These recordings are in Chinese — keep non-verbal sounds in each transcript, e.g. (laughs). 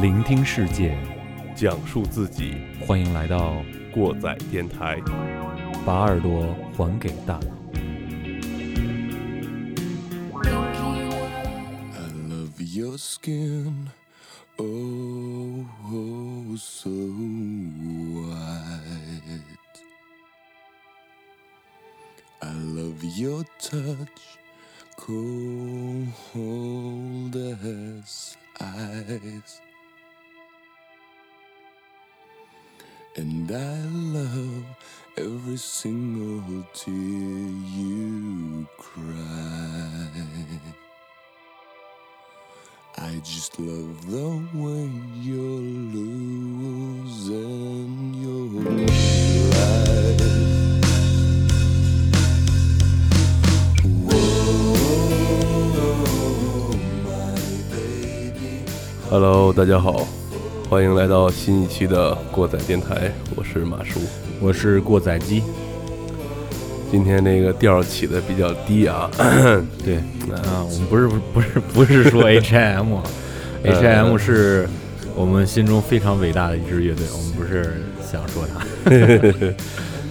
聆听世界，讲述自己，欢迎来到过载电台。把耳朵还给大脑。I love your skin, oh, oh, so white. I love your touch, cold as ice. And I love every single tear you cry. I just love the way you're losing your life. Whoa, my baby. Hello，大家好， 欢迎来到新一期的过载电台，我是马叔。我是过载机，今天那个调起的比较低啊，(coughs) 对 (coughs) 啊，我们不是不是不是说 (laughs) H.I.M.，H.I.M 是我们心中非常伟大的一支乐队，我们不是想说它。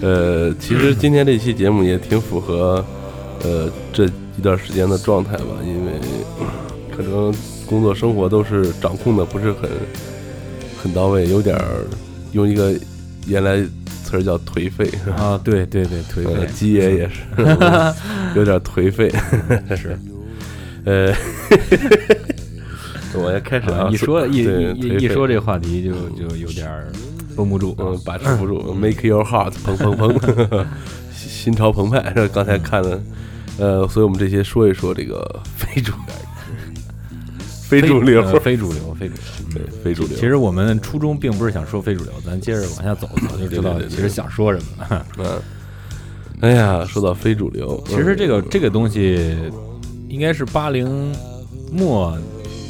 (laughs) 呃，其实今天这期节目也挺符合呃这一段时间的状态吧，因为可能工作生活都是掌控的不是很很到位，有点儿用一个原来词儿叫颓废，啊，对对对，颓呃，废基爷也是 (laughs) 有点颓废，是。(laughs) 呃，(laughs) 我要开始啊，一说一一一说这话题就就有点儿绷不住。嗯，把持不住，Make your heart 砰砰砰，心心潮澎湃。这刚才看了，呃，所以我们这些说一说这个非主非主流，呃非主流，非主流。对非主流。其实我们初衷并不是想说非主流，咱接着往下走，走就知道对对对对其实想说什么了。嗯，哎呀，说到非主流，其实这个嗯这个东西，应该是八零末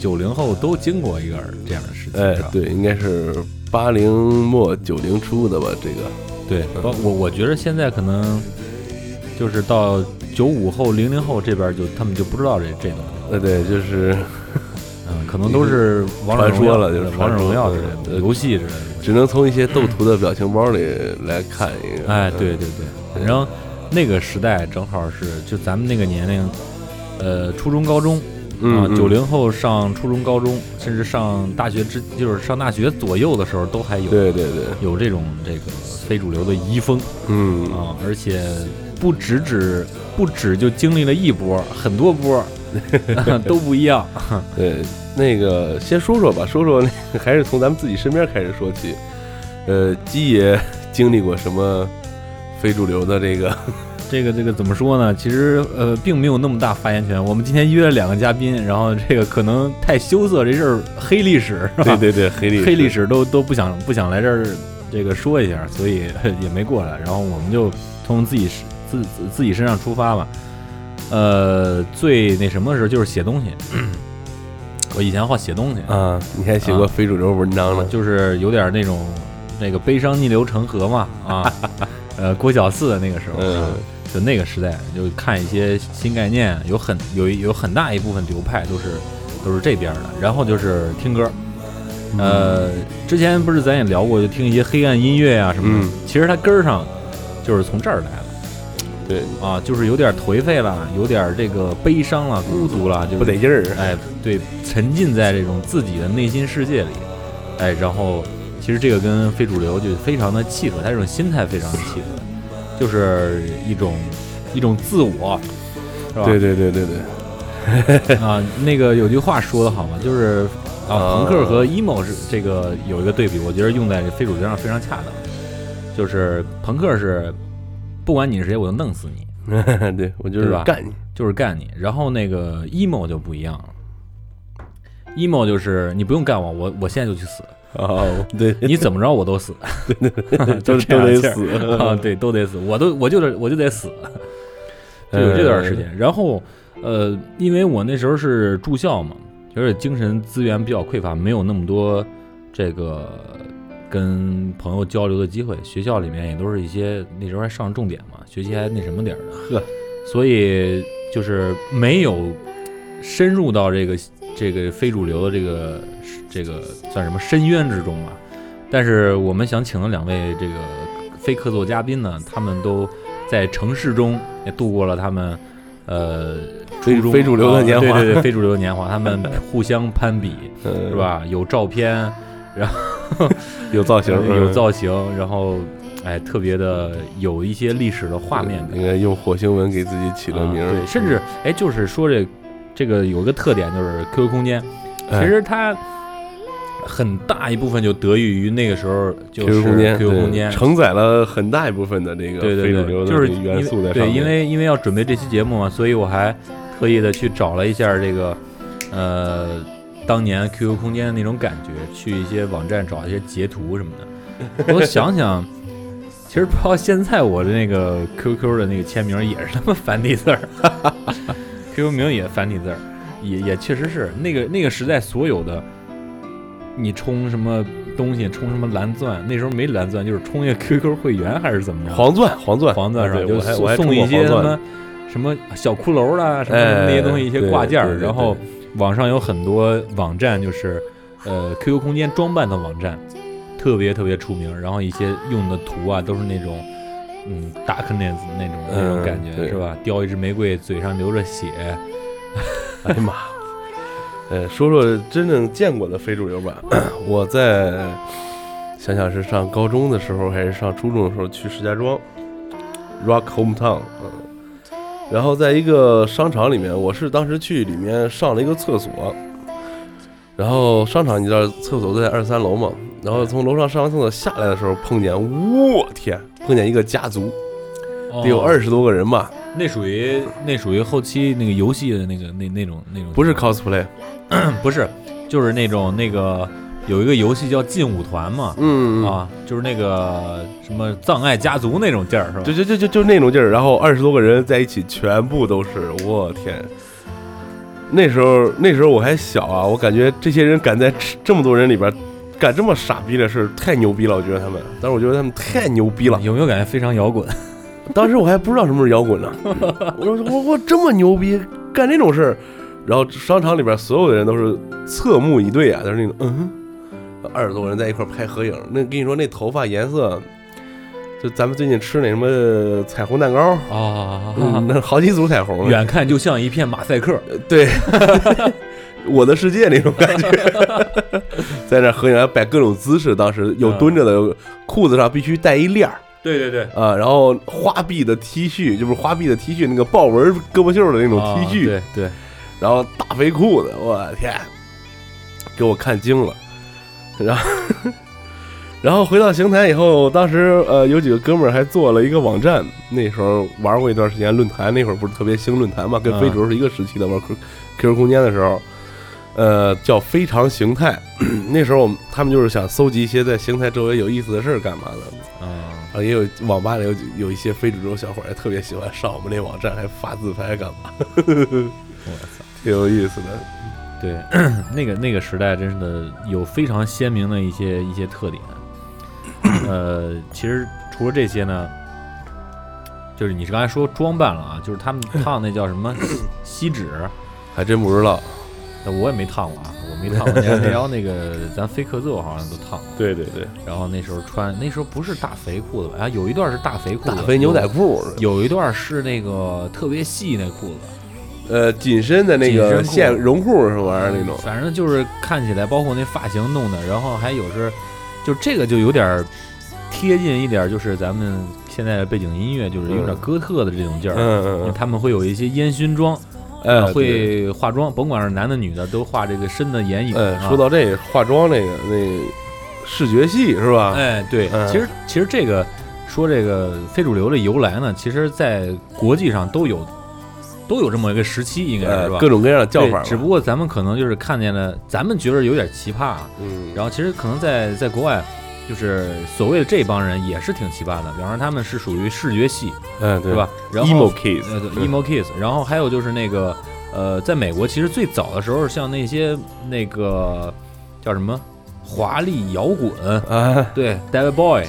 九零后都经过一个这样的事情。哎对，应该是八零末九零初的吧？这个对，包我我觉得现在可能就是到九五后、零零后这边就他们就不知道这这东西，呃，对，就是嗯，可能都是王者荣耀传说了就是王者荣耀之类游戏之类的。只能从一些斗图的表情包里来看一个。哎，对对对，反正那个时代正好是就咱们那个年龄，呃，初中、高中。啊，嗯嗯九零后上初中、高中，甚至上大学之，就是上大学左右的时候，都还有对对对，有这种这个非主流的遗风嗯，啊，而且不只只不止就经历了一波，很多波 (laughs) 都不一样。(laughs) 对，那个先说说吧，说说那个还是从咱们自己身边开始说起。呃，鸡爷经历过什么非主流的这个？(laughs) 这个这个怎么说呢？其实呃，并没有那么大发言权。我们今天约了两个嘉宾，然后这个可能太羞涩，这事儿黑历史是吧？对对对，黑历史，黑历史都都不想不想来这儿这个说一下，所以也没过来。然后我们就从自己自自自己身上出发吧。呃，最那什么的时候就是写东西。(clears throat) 我以前好写东西，啊，你还写过非主流文章呢？就是有点那种那个悲伤逆流成河嘛啊，(laughs) 呃，郭小四的那个时候，就那个时代，就看一些新概念，有很有有很大一部分流派都是都是这边的，然后就是听歌。呃，之前不是咱也聊过，就听一些黑暗音乐啊什么的。嗯其实它根儿上就是从这儿来的对，啊，就是有点颓废了，有点这个悲伤了、孤独了，就不得劲儿。哎，对，沉浸在这种自己的内心世界里，哎，然后其实这个跟非主流就非常的契合，他这种心态非常的契合，就是一种一种自我，是吧？对对对对对，(laughs) 啊，那个有句话说的好嘛，就是啊，啊朋克和 emo 是这个有一个对比，我觉得用在这非主流上非常恰当，就是朋克是不管你是谁，我就弄死你，(laughs) 对我就是吧干你。就是干你。然后那个 emo 就不一样了，emo 就是你不用干我，我我现在就去死，哦，对，你怎么着我都死，都就都得死啊，对，都得死，我都我就得我就得死，(laughs) 就有这段时间。然后呃，因为我那时候是住校嘛，而且精神资源比较匮乏，没有那么多这个跟朋友交流的机会。学校里面也都是一些那时候还上重点嘛，学习还那什么点儿的，呵，所以就是没有深入到这个这个非主流的这个这个算什么深渊之中啊。但是我们想请的两位这个非客座嘉宾呢，他们都在城市中也度过了他们呃非非主流的啊年华对对对，非主流的年华，他们互相攀比 (laughs) 嗯是？吧？有照片，有造型，有嗯造型，然后哎，特别的有一些历史的画面感。应该用火星文给自己起了名对，甚至哎，就是说这这个有个特点，就是 QQ 空间，哎其实它很大一部分就得益于那个时候就是 QQ 空间 QQ 空间。承载了很大一部分的这个对对对，非主流的就是元素在上面对，面。因为因为要准备这期节目嘛，所以我还特意的去找了一下这个呃当年 (laughs) QQ 空间的那种感觉，去一些网站找一些截图什么的。(laughs) 我想想，其实到现在我的那个 QQ 的那个签名也是他妈繁体字儿，(laughs) QQ 名也繁体字儿，也也确实是那个那个时代所有的，你充什么东西，充什么蓝钻，那时候没蓝钻，就是充一个 QQ 会员还是怎么着？黄钻，黄钻，黄钻上对就我还我还送一些什么什么小骷髅啦，什么哎那些东西，一些挂件儿。对对对然后网上有很多网站，就是呃 QQ 空间装扮的网站，特别特别出名。然后一些用的图啊，都是那种嗯 darkness 那种那种嗯感觉，对是吧？叼一支玫瑰，嘴上流着血。(laughs) 哎呀妈！呃，说说真正见过的非主流吧。(clears throat) 我在想想是上高中的时候还是上初中的时候去石家庄，Rock Hometown，嗯，然后在一个商场里面，我是当时去里面上了一个厕所，然后商场你知道厕所都在二三楼嘛，然后从楼上上完厕所下来的时候，碰见我天，碰见一个家族，得有哦二十多个人吧，那属于那属于后期那个游戏的那个那那种那种，不是 cosplay，(clears throat) 不是，就是那种那个有一个游戏叫劲舞团嘛，嗯啊，就是那个什么葬爱家族那种劲儿是吧？就就就就就那种劲儿，然后二十多个人在一起，全部都是我天！那时候那时候我还小啊，我感觉这些人敢在这么多人里边干这么傻逼的事，太牛逼了！我觉得他们，但是我觉得他们太牛逼了。有没有感觉非常摇滚？(laughs) 当时我还不知道什么是摇滚呢，我说我我这么牛逼，干这种事儿，然后商场里边所有的人都是侧目以对啊，都是那种嗯，二十多个人在一块儿拍合影，那跟你说那头发颜色，就咱们最近吃那什么彩虹蛋糕。啊嗯，那好几组彩虹，远看就像一片马赛克。对，(laughs) 我的世界那种感觉，(laughs) 在那合影还摆各种姿势，当时有蹲着的，有裤子上必须带一链儿。对对对，啊，然后花臂的 T 恤，就是花臂的 T 恤，那个豹纹胳膊袖的那种 T 恤，对对，然后大肥裤子，我天，给我看惊了，然后。(laughs) 然后回到邢台以后，当时呃有几个哥们儿还做了一个网站，那时候玩过一段时间论坛，那会儿不是特别兴论坛嘛，跟嗯非主流是一个时期的玩 Q QQ 空间的时候，呃叫非常形态，(clears throat) 那时候我们他们就是想搜集一些在邢台周围有意思的事儿干嘛的，啊，啊也有网吧里有有一些非主流小伙儿也特别喜欢上我们那网站，还发自拍干嘛，(laughs) 我操，挺有意思的。对，(clears throat) 那个那个时代真是的有非常鲜明的一些一些特点。呃，其实除了这些呢，就是你是刚才说装扮了啊，就是他们烫那叫什么 (clears throat) 锡纸，(clears throat) 还真不知道，呃我也没烫过啊，我没烫过。那那要那个咱飞客座好像都烫过。对对对，然后那时候穿，那时候不是大肥裤子吧？啊，有一段是大肥裤子，大肥牛仔裤，有一段是那个特别细那裤子，呃，紧身的那个线绒裤。什么玩意儿那种，反正就是看起来，包括那发型弄的，然后还有是，就这个就有点儿贴近一点儿，就是咱们现在的背景音乐，就是有点嗯哥特的这种劲儿。嗯嗯嗯，他们会有一些烟熏妆，哎，呃会化妆，甭管是男的女的，都画这个深的眼影。哎，啊说到这个化妆那个那视觉系是吧？哎，对，嗯。其实其实这个说这个非主流的由来呢，其实在国际上都有都有这么一个时期，应该是吧？呃各种各样的叫法只不过咱们可能就是看见了，咱们觉得有点奇葩啊，嗯，然后其实可能在在国外，就是所谓的这帮人也是挺奇葩的，比方说他们是属于视觉系，嗯对。对吧？然后 emo kids，呃，emo kids，然后还有就是那个呃，在美国其实最早的时候，像那些那个叫什么华丽摇滚，哎对，David Boy，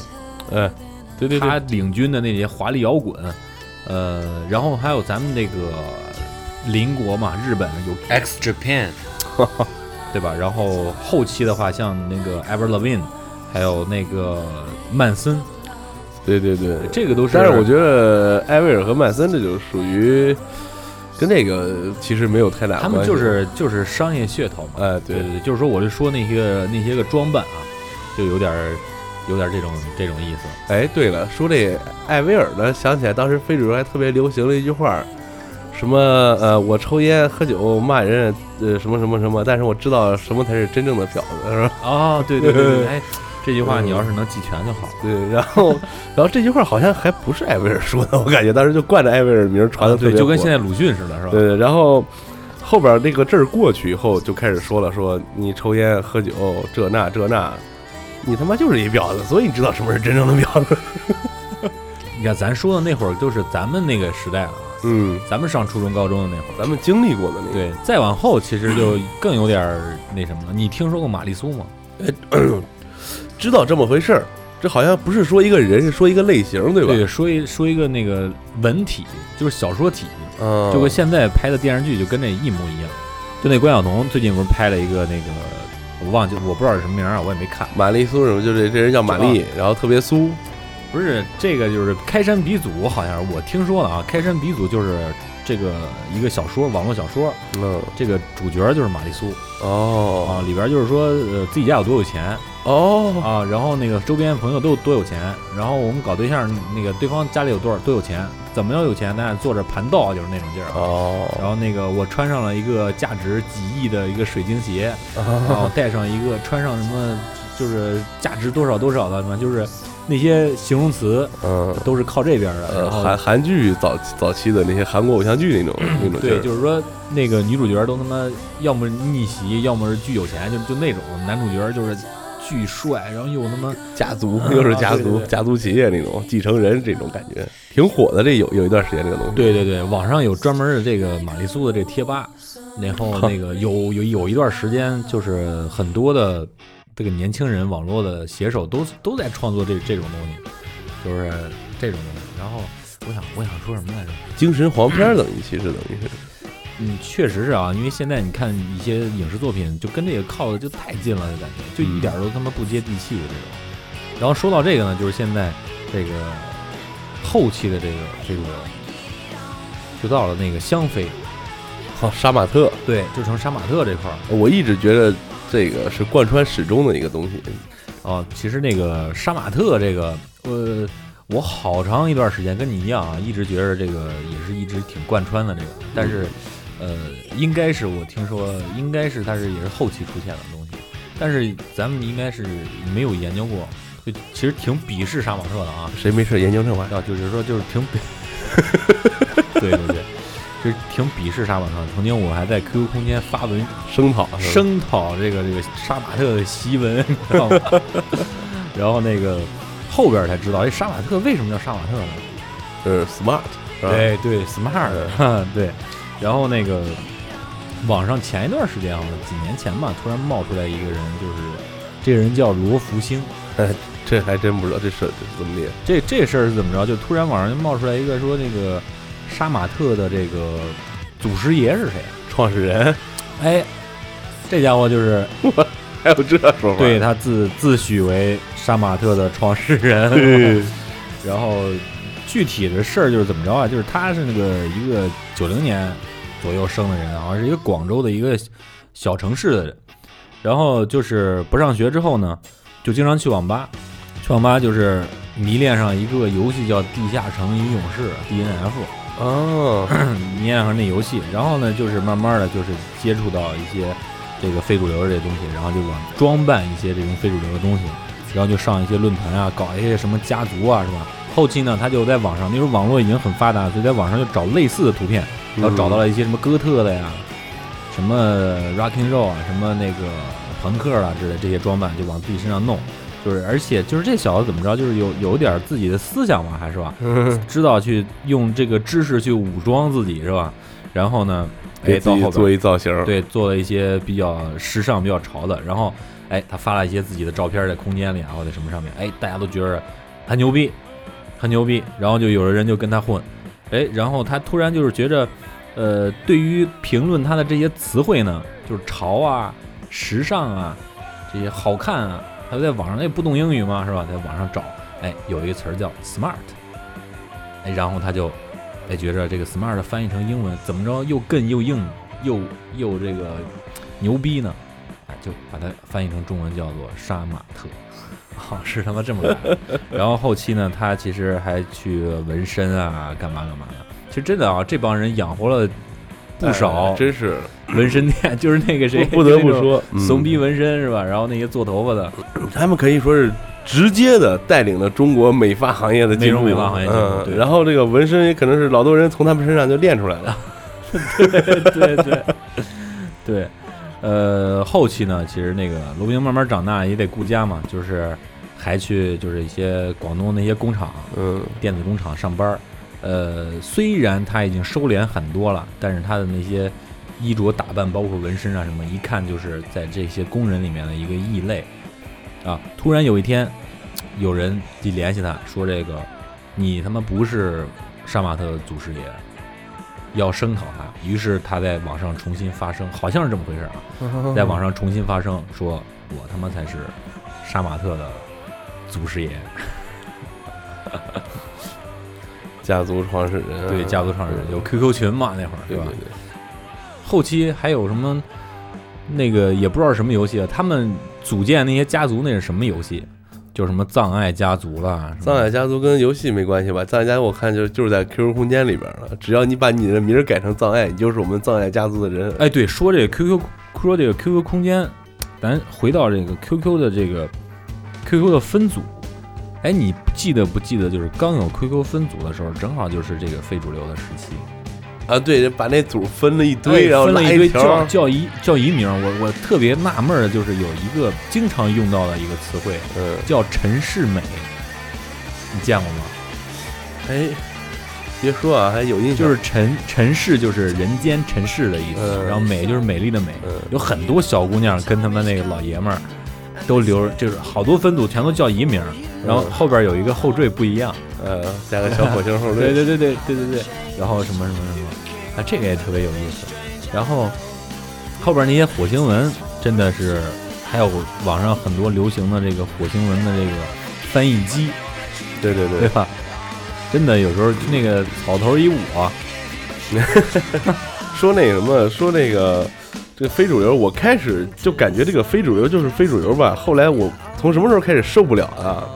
哎，对对。他，领军的那些华丽摇滚，呃，然后还有咱们这个邻国嘛，日本有 X Japan，(laughs) 对吧？然后后期的话，像那个 Ever Levine，还有那个曼森，对对对，这个都是。但是我觉得艾薇儿和曼森这就属于跟那个其实没有太大关系。他们就是就是商业噱头嘛。哎，对对对，就是说我就说那些那些个装扮啊，就有点儿有点儿这种这种意思。哎，对了，说这艾薇儿呢，想起来当时非主流还特别流行了一句话，什么呃，我抽烟喝酒骂人，呃，什么什么什么，但是我知道什么才是真正的婊子，是吧？哦，对对对对，哎，(laughs) 这句话你要是能记全就好。对，(laughs) 然后然后这句话好像还不是艾薇儿说的，我感觉当时就惯着艾薇儿名儿传的对，就跟现在鲁迅似的，是吧？对，对，然后后边那个阵儿过去以后，就开始说了，说你抽烟喝酒这那这那，你他妈就是一婊子，所以你知道什么是真正的婊子？你看咱说的那会儿就是咱们那个时代了啊，(laughs) 嗯，咱们上初中高中的那会儿。咱们经历过的那个，对，再往后其实就更有点儿那什么了。你听说过玛丽苏吗？(coughs) 知道这么回事儿。这好像不是说一个人，是说一个类型，对吧？对，说一说一个那个文体，就是小说体，嗯，就跟现在拍的电视剧就跟这一模一样。就那关晓彤最近不是拍了一个那个，我忘记我不知道是什么名儿啊，我也没看。玛丽苏什么，就是这人叫玛丽，然后特别苏，不是这个，就是开山鼻祖，好像是我听说的啊。开山鼻祖就是这个一个小说，网络小说，嗯，这个主角就是玛丽苏哦啊，里边就是说呃自己家有多有钱哦，啊，然后那个周边朋友都有多有钱，然后我们搞对象，那个对方家里有多少多有钱，怎么样有钱，咱俩坐着盘道，就是那种劲儿啊。哦，然后那个我穿上了一个价值几亿的一个水晶鞋，然哦后带上一个穿上什么就是价值多少多少的什么，就是那些形容词嗯，都是靠这边的。呃，然后韩韩剧早早期的那些韩国偶像剧那种那种对，就是说那个女主角都他妈要么逆袭，要么是巨有钱，就就那种。男主角就是巨帅，然后又他妈家族又是家族家族企业那种继承人这种感觉，挺火的。这有有一段时间这个东西，对对对，网上有专门的这个玛丽苏的这贴吧，然后那个 (laughs) 有有有一段时间，就是很多的这个年轻人网络的写手都都在创作这这种东西，就是这种东西。然后我想我想说什么来着？精神黄片儿等于其实等于是，嗯，确实是啊，因为现在你看一些影视作品，就跟这个靠的就太近了，就感觉就一点儿都他妈不接地气的这种。然后说到这个呢，就是现在这个后期的这个这个，就到了那个香妃，好杀马特，对，就成杀马特这块儿。我一直觉得这个是贯穿始终的一个东西。哦，其实那个杀马特这个，呃，我好长一段时间跟你一样啊，一直觉得这个也是一直挺贯穿的这个，但是，呃，应该是我听说，应该是它是也是后期出现的东西，但是咱们应该是没有研究过，就其实挺鄙视杀马特的啊，谁没事研究这玩意儿？啊，就是说就是挺鄙，(laughs) 对对对，就是挺鄙视杀马特。曾经我还在 QQ 空间发文声讨声讨这个这个杀马特的檄文，你 (laughs) 知道吗？然后那个后边才知道，哎，杀马特为什么叫杀马特呢？是 smart，是吧？对对，smart，哈 (laughs) 对。然后那个网上前一段时间，好像几年前吧，突然冒出来一个人，就是这个人叫罗福星。哎，这还真不知道这事怎么念。这这事儿是怎么着？就突然网上就冒出来一个说，那个杀马特的这个祖师爷是谁？创始人哎，这家伙就是我 (laughs) 还有这说法？对他自自诩为杀马特的创始人。对，(laughs) 然后具体的事儿就是怎么着啊？就是他是那个一个九零年左右生的人，好像是一个广州的一个小城市的人。然后就是不上学之后呢，就经常去网吧，去网吧就是迷恋上一个游戏叫《地下城与勇士》（DNF），哦，(clears throat) 迷恋上那游戏。然后呢，就是慢慢的就是接触到一些这个非主流的这些东西，然后就往装扮一些这种非主流的东西，然后就上一些论坛啊，搞一些什么家族啊，是吧？后期呢，他就在网上，那时候网络已经很发达，所以在网上就找类似的图片，然后找到了一些什么哥特的呀，什么 rocking roll 啊，什么那个朋克啊之类这些装扮，就往自己身上弄。就是，而且就是这小子怎么着，就是有有点自己的思想嘛，还是吧，嗯知道去用这个知识去武装自己，是吧？然后呢，哎，给自己做到后边一造型。，对做了一些比较时尚、比较潮的，然后哎，他发了一些自己的照片在空间里啊，或者什么上面，哎，大家都觉得他牛逼，他牛逼，然后就有的人就跟他混，哎，然后他突然就是觉着，呃，对于评论他的这些词汇呢，就是潮啊、时尚啊这些好看啊，他在网上，他也不懂英语嘛，是吧？在网上找，哎，有一个词儿叫 smart，哎，然后他就哎觉着这个 smart 翻译成英文怎么着又更又硬又又这个牛逼呢？哎，就把它翻译成中文叫做杀马特。好，(laughs) 是他妈这么来。然后后期呢，他其实还去纹身啊，干嘛干嘛的。其实真的啊，这帮人养活了不少哎真是纹身店，就是那个谁，不得不说，嗯怂逼纹身是吧？然后那些做头发的，他们可以说是直接的带领了中国美发行业的进步，美发行业对嗯，然后这个纹身也可能是老多人从他们身上就练出来的。对 (laughs) 对对，呃，后期呢，其实那个罗宾慢慢长大也得顾家嘛，就是还去就是一些广东那些工厂，嗯，电子工厂上班儿。呃，虽然他已经收敛很多了，但是他的那些衣着打扮，包括纹身啊什么，一看就是在这些工人里面的一个异类啊。突然有一天，有人就联系他说：“这个你他妈不是杀马特的祖师爷，要声讨他。”于是他在网上重新发声，好像是这么回事儿啊，(laughs) 在网上重新发声，说我他妈才是杀马特的祖师爷。(laughs) 家族创始人，对，家族创始人有 QQ 群嘛，那会儿吧对对？对，后期还有什么那个也不知道什么游戏啊，他们组建那些家族那是什么游戏？就什么葬爱家族啦，什么藏爱家族跟游戏没关系吧？葬爱家族我看就就是在 QQ 空间里边了，只要你把你的名儿改成葬爱，你就是我们葬爱家族的人。哎，对，说这个 QQ，说这个 QQ 空间，咱回到这个 QQ 的这个 QQ 的分组，哎，你记得不记得？就是刚有 QQ 分组的时候，正好就是这个非主流的时期，啊，对，把那组分了一哎堆，然后拉分了一堆叫叫一叫一名。我我特别纳闷儿的就是有一个经常用到的一个词汇嗯，叫陈世美，你见过吗？哎，别说啊，还有印象，就是陈陈氏就是人间陈氏的意思，嗯然后美就是美丽的美，嗯有很多小姑娘跟他们那个老爷们儿都留，就是好多分组全都叫一名，然后嗯后边有一个后缀不一样，呃，加个小火星后缀，对对对对对对对，然后什么什么什么，啊，这个也特别有意思。然后后边那些火星文真的是，还有网上很多流行的这个火星文的这个翻译机，对对对，对吧？真的有时候那个草头一我，(laughs) 说那什么，说那个这个非主流，我开始就感觉这个非主流就是非主流吧。后来我从什么时候开始受不了啊？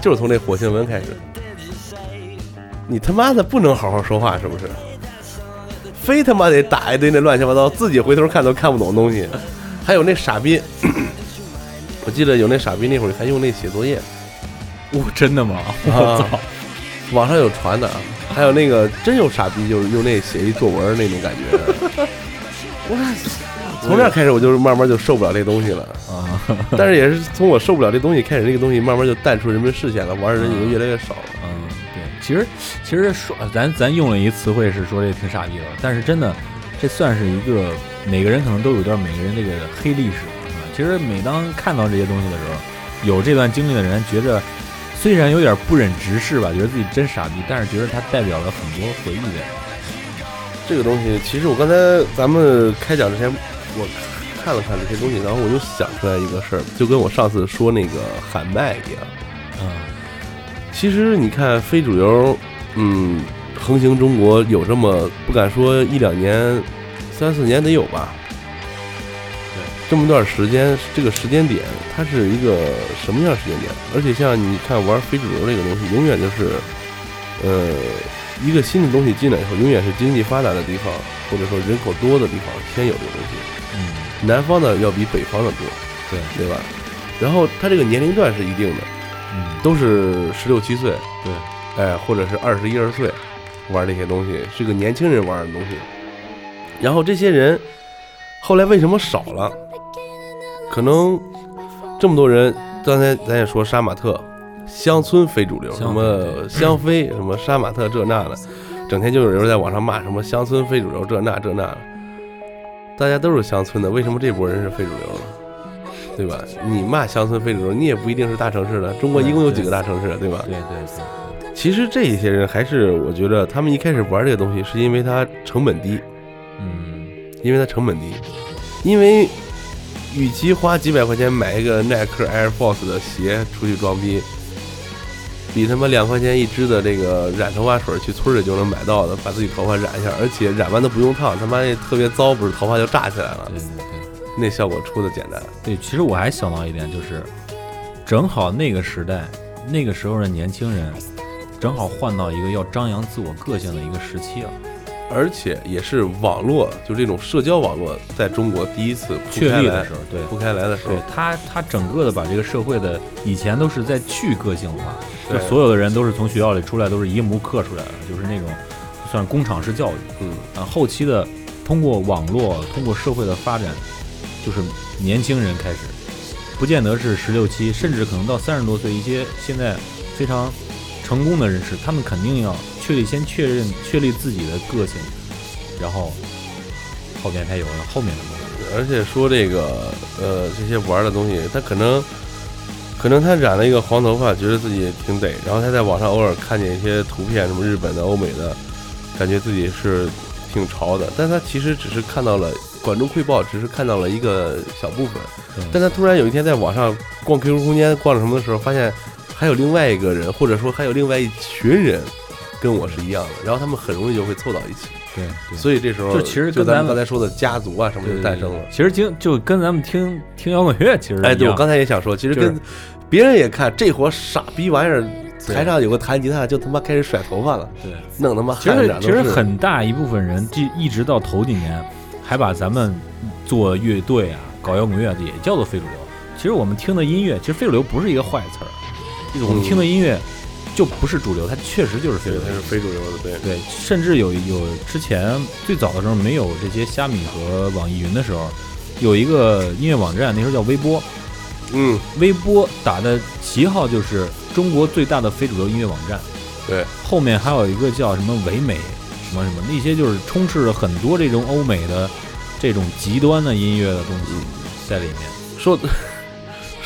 就是从那火星文开始。你他妈的不能好好说话是不是？非他妈得打一堆那乱七八糟，自己回头看都看不懂的东西。还有那傻逼，(clears throat) 我记得有那傻逼那会儿还用那写作业，哦，真的吗？我啊操！网上有传的啊。还有那个真有傻逼，就是用那写一作文那种感觉。(laughs) 我从那开始我就是慢慢就受不了这东西了，啊，但是也是从我受不了这东西开始，这个东西慢慢就淡出人们视线了，玩的人也就越来越少了。其实其实说咱咱用了一词汇是说这挺傻逼的，但是真的这算是一个每个人可能都有段每个人这个黑历史。啊其实每当看到这些东西的时候，有这段经历的人觉着虽然有点不忍直视吧，觉得自己真傻逼，但是觉得它代表了很多回忆在。这个东西，其实我刚才咱们开讲之前，我看了看这些东西，然后我就想出来一个事儿，就跟我上次说那个喊麦一样。嗯其实你看非主流，嗯，横行中国有这么不敢说一两年，三四年得有吧。对，这么段时间，这个时间点，它是一个什么样的时间点？而且像你看玩非主流这个东西，永远就是，呃，一个新的东西进来以后，永远是经济发达的地方，或者说人口多的地方先有这个东西。嗯南方的要比北方的多，对对吧？然后它这个年龄段是一定的，嗯都是十六七岁，对，哎，或者是二十一二岁玩这些东西，是个年轻人玩的东西。然后这些人后来为什么少了？可能这么多人，刚才咱也说杀马特，乡村非主流，什么香妃，什么杀马特这那的，整天就有人在网上骂什么乡村非主流这那这那的。大家都是乡村的，为什么这波人是非主流呢？对吧？你骂乡村非主流，你也不一定是大城市的。中国一共有几个大城市，对吧？对对对，其实这一些人还是我觉得他们一开始玩这个东西，是因为它成本低，嗯因为它成本低。因为与其花几百块钱买一个耐克 Air Force 的鞋出去装逼，比他妈两块钱一支的这个染头发水去村里就能买到的，把自己头发染一下，而且染完都不用烫，他妈也特别糟，不是头发就炸起来了对，对对那效果出的简单。对，其实我还想到一点，就是正好那个时代，那个时候的年轻人，正好换到一个要张扬自我个性的一个时期了，而且也是网络，就这种社交网络在中国第一次铺开来确立的时，候，对。铺开来的时候对，他，他整个的把这个社会的以前都是在去个性化，就所有的人都是从学校里出来都是一模刻出来的，就是那种算工厂式教育。嗯，啊，后期的通过网络，通过社会的发展，就是年轻人开始，不见得是十六七，甚至可能到三十多岁，一些现在非常成功的人士，他们肯定要确立先确认确立自己的个性，然后后面才有了后面的东西。而且说这个呃这些玩的东西，他可能可能他染了一个黄头发，觉得自己挺得，然后他在网上偶尔看见一些图片，什么日本的、欧美的，感觉自己是挺潮的，但他其实只是看到了管中窥豹，只是看到了一个小部分，但他突然有一天在网上逛 QQ 空间逛着什么的时候，发现还有另外一个人，或者说还有另外一群人跟我是一样的，然后他们很容易就会凑到一起，对对。所以这时候就其实就咱跟咱们们刚才说的家族啊什么就诞生了。其实听就跟咱们听听摇滚乐其实哎，对，我刚才也想说，其实跟别人也看这伙傻逼玩意儿，台上有个弹吉他就他妈开始甩头发了，对。弄他妈其实其实很大一部分人，一一直到头几年，还把咱们做乐队啊、搞摇滚乐的也叫做非主流。其实我们听的音乐，其实非主流不是一个坏词儿，就是我们嗯听的音乐就不是主流，它确实就是非主流对它。是非主流的，对，对，甚至有有之前最早的时候没有这些虾米和网易云的时候，有一个音乐网站，那时候叫微波，嗯，微波打的旗号就是中国最大的非主流音乐网站。对，后面还有一个叫什么唯美什么什么，那些就是充斥着很多这种欧美的这种极端的音乐的东西在里面。说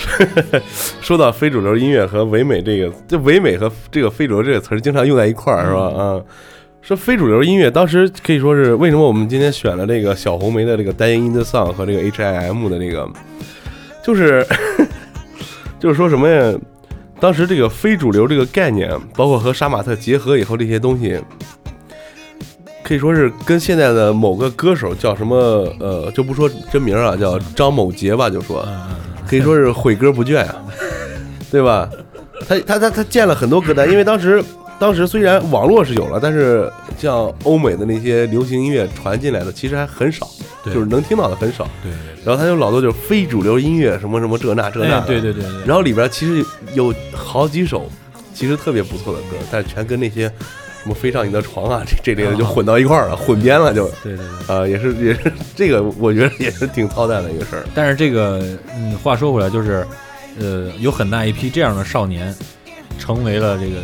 (laughs) 说到非主流音乐和唯美这个，这唯美和这个非主流这个词儿经常用在一块儿，是吧？啊，说非主流音乐，当时可以说是为什么我们今天选了这个小红梅的这个《Dying in the Sun》和这个 H.I.M 的这个，就是 (laughs) 就是说什么呀？当时这个非主流这个概念，包括和杀马特结合以后这些东西，可以说是跟现在的某个歌手叫什么呃，就不说真名啊，叫张某杰吧，就说。嗯，可以说是毁歌不倦啊，(laughs) 对吧？他他他他建了很多歌单，因为当时当时虽然网络是有了，但是像欧美的那些流行音乐传进来的其实还很少，对就是能听到的很少。对然后他有老多就是非主流音乐，什么什么这那这，那，哎，对对对对。然后里边其实有好几首其实特别不错的歌，但是全跟那些什么飞上你的床啊这这类的就混到一块儿了，混编了就。对对对。啊、也是也是这个，我觉得也是挺操蛋的一个事儿。但是这个，嗯，话说回来，就是，呃，有很大一批这样的少年，成为了这个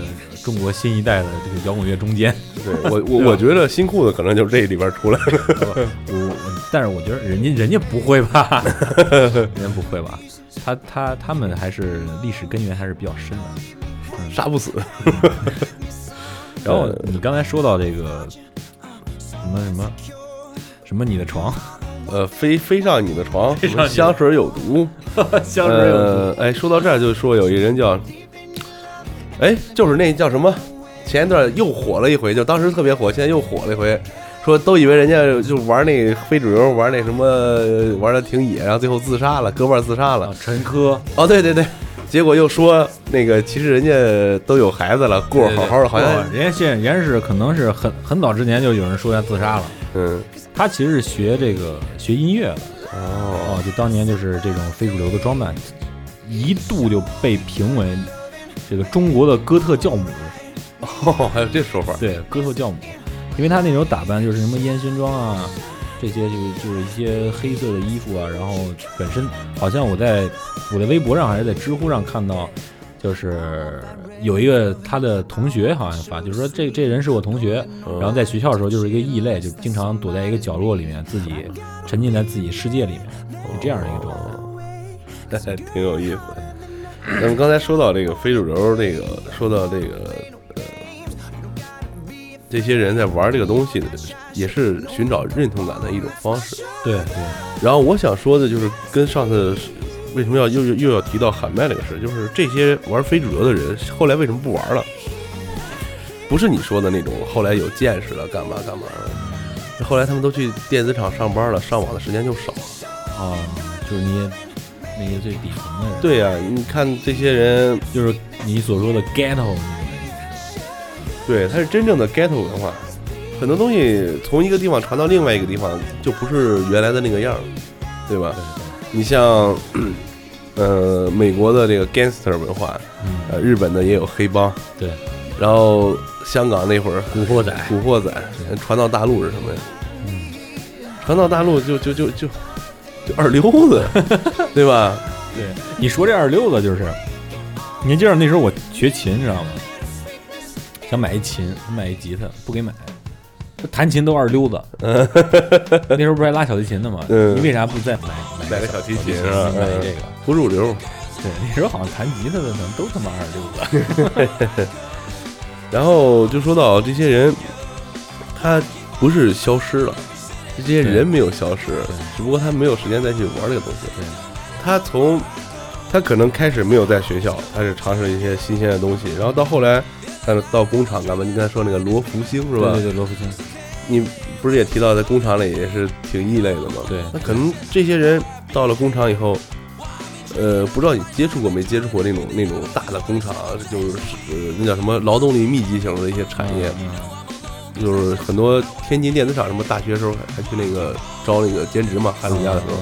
中国新一代的这个摇滚乐中间。对 (laughs) 我我我觉得新裤子可能就是这里边出来的。(laughs) 我我，但是我觉得人家人家不会吧，(laughs) 人家不会吧？他他他们还是历史根源还是比较深的。嗯，杀不死。然后呃你刚才说到这个什么什么什么你的床，呃，飞飞上你的床，香水有毒。(laughs) 香水有毒。呃，哎，说到这儿就说有一人叫，哎，就是那叫什么，前一段又火了一回，就当时特别火，现在又火了一回，说都以为人家就玩那非主流，玩那什么玩的挺野，然后最后自杀了，割腕自杀了。啊。陈珂，哦，对对对，结果又说那个其实人家都有孩子了，过着好好的，好像人家现人家是可能是很很早之前就有人说要自杀了。嗯。他其实是学这个学音乐的。哦。哦，就当年就是这种非主流的装扮，一度就被评为这个中国的哥特教母。哦，还有这说法，对，哥特教母，因为他那种打扮就是什么烟熏妆啊，这些就就是一些黑色的衣服啊，然后本身好像我在我在微博上还是在知乎上看到，就是有一个他的同学好像发，就是说这这人是我同学，嗯然后在学校的时候就是一个异类，就经常躲在一个角落里面，自己沉浸在自己世界里面，是这样的一个状态。那还 (laughs) 挺有意思的。咱们刚才说到这个非主流，这个说到这个呃，这些人在玩这个东西，也是寻找认同感的一种方式。对对，然后我想说的就是，跟上次为什么要又又又要提到喊麦这个事，就是这些玩非主流的人，后来为什么不玩了？不是你说的那种后来有见识了，干嘛干嘛的。后来他们都去电子厂上班了，上网的时间就少了。啊，就是那些那些最底层的人，，对呀、你看这些人，就是你所说的 ghetto。对，它是真正的 ghetto 文化。很多东西从一个地方传到另外一个地方，就不是原来的那个样儿，对吧？你像，呃，美国的这个 gangster 文化，嗯，呃，日本的也有黑帮，对，然后香港那会儿古惑仔，古惑仔传到大陆是什么呀？嗯，传到大陆就就就就就二流子，(laughs) 对吧？对，你说这二流子就是，你还记得那时候我学琴，你知道吗？想买一琴，买一吉他，不给买。弹琴都二溜子，(laughs) 那时候不是还拉小提琴的吗？嗯你为啥不再买买个小提琴买这个，不入流。对，那时候好像弹吉他的可能都他妈二溜子。(laughs) 然后就说到这些人，他不是消失了，这些人没有消失，只不过他没有时间再去玩这个东西。对，他从他可能开始没有在学校，他是尝试一些新鲜的东西，然后到后来，但是到工厂干嘛？你刚才说那个罗福星是吧？对对对，罗福星，你不是也提到在工厂里也是挺异类的吗？对那可能这些人到了工厂以后，呃，不知道你接触过没接触过那种那种大的工厂，就是呃那叫什么劳动力密集型的一些产业，嗯就是很多天津电子厂什么大学时候还还去那个招那个兼职嘛，寒暑假的时候，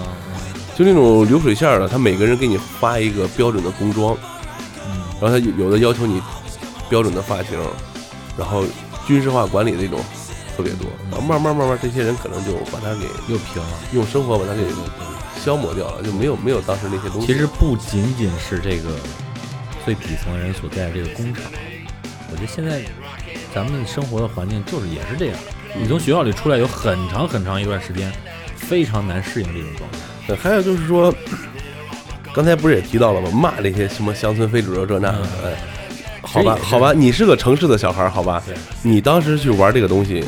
就那种流水线的，他每个人给你发一个标准的工装，嗯然后他有有的要求你标准的发型，然后军事化管理的那种特别多，然后慢慢慢慢这些人可能就把它给又平了。用生活把它给消磨掉了，就没有没有当时那些东西。其实不仅仅是这个最底层人所在的这个工厂，我觉得现在咱们生活的环境就是也是这样。你从学校里出来有很长很长一段时间，非常难适应这种状态。对还有就是说，刚才不是也提到了吗？骂那些什么乡村非主流这那的，好吧好吧，你是个城市的小孩儿，好吧，你当时去玩这个东西，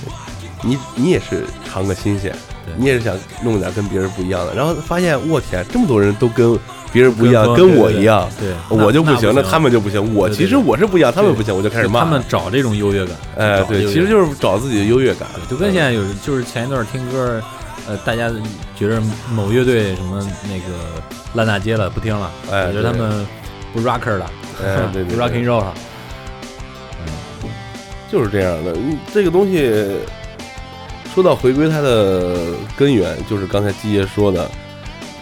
你你也是尝个新鲜，你也是想弄点跟别人不一样的，然后发现我天，这么多人都跟别人不一样，跟跟我一样。对，我就不行，那那他们就不行。我其实我是不一样，他们不行，我就开始骂他们。找这种优越感。哎，对，其实就是找自己的优越感。就跟现在有，就是前一段听歌，呃，大家觉得某乐队什么那个烂大街了，不听了，哎觉得他们不 rocker 了，哎，对不对 rock and 对，roll 嗯。就是这样的。嗯这个东西说到回归它的根源，就是刚才季爷说的，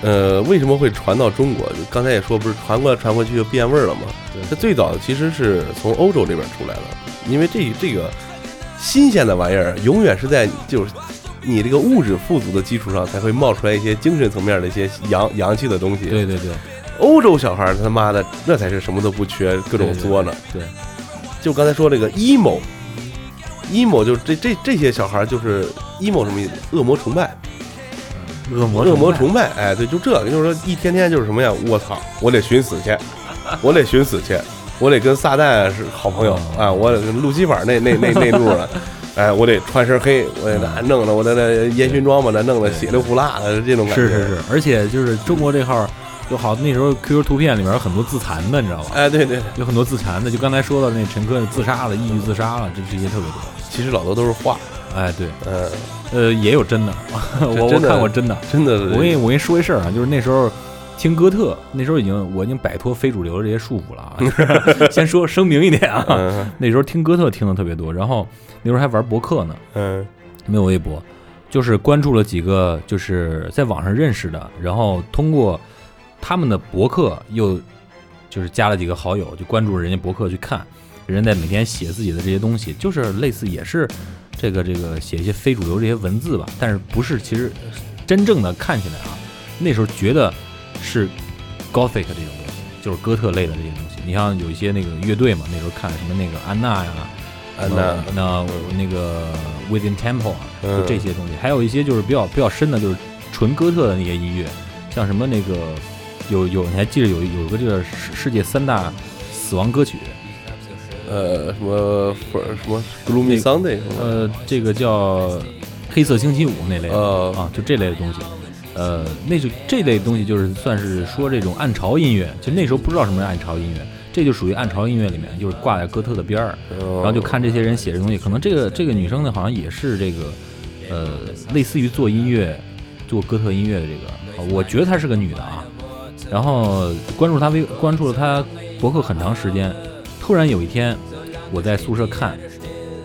呃，为什么会传到中国？刚才也说，不是传过来传过去就变味儿了吗？对它最早其实是从欧洲这边出来的，因为这这个新鲜的玩意儿，永远是在就是你这个物质富足的基础上，才会冒出来一些精神层面的一些洋洋气的东西。对对对欧洲小孩他妈的那才是什么都不缺，各种作呢。对，就刚才说这个 emo，emo 就这这这些小孩就是 emo 什么意思？恶魔崇拜，恶魔恶魔崇崇拜，哎，对，就这个，就是说一天天就是什么呀？我操，我得寻死去，(laughs) 我得寻死去，我得跟撒旦是好朋友哦啊，我得跟路西法那那那那路了。(laughs) 哎，我得穿身黑，我得那弄的，我得那烟熏妆把那弄的血里呼啦的这种感觉。是是是，而且就是中国这号，就好那时候 QQ 图片里面有很多自残的，你知道吧？哎，对对，有很多自残的，就刚才说到那陈科自杀了，抑郁自杀了，这这些特别多。其实老多都是画，哎，对，呃，呃，也有真的，(laughs) 我我看过真的。真的，我跟你我跟你说一事儿啊，就是那时候听哥特，那时候已经我已经摆脱非主流的这些束缚了啊。(laughs) 先说声明一点啊，嗯那时候听哥特听的特别多，然后那时候还玩博客呢，嗯没有微博，就是关注了几个就是在网上认识的，然后通过他们的博客又就是加了几个好友，就关注人家博客去看，人家在每天写自己的这些东西，就是类似也是这个这个写一些非主流这些文字吧，但是不是其实真正的看起来啊，那时候觉得是 gothic 这种东西，就是哥特类的这些东西。你像有一些那个乐队嘛，那时候看什么那个安娜呀，安娜呃那那个 Within Temple 啊，嗯就这些东西，还有一些就是比较比较深的，就是纯哥特的那些音乐，像什么那个有有你还记得有有个这个世世界三大死亡歌曲，呃，什么 for 什么 Gloomy Sunday？呃，这个叫黑色星期五那类的呃啊，就这类的东西。呃，那就这类东西就是算是说这种暗潮音乐，就那时候不知道什么是暗潮音乐，这就属于暗潮音乐里面，就是挂在哥特的边儿，然然后就看这些人写这东西，可能这个这个女生呢，好像也是这个，呃，类似于做音乐，做哥特音乐的这个，呃我觉得她是个女的啊。然后关注他微关注了他博客很长时间，突然有一天我在宿舍看，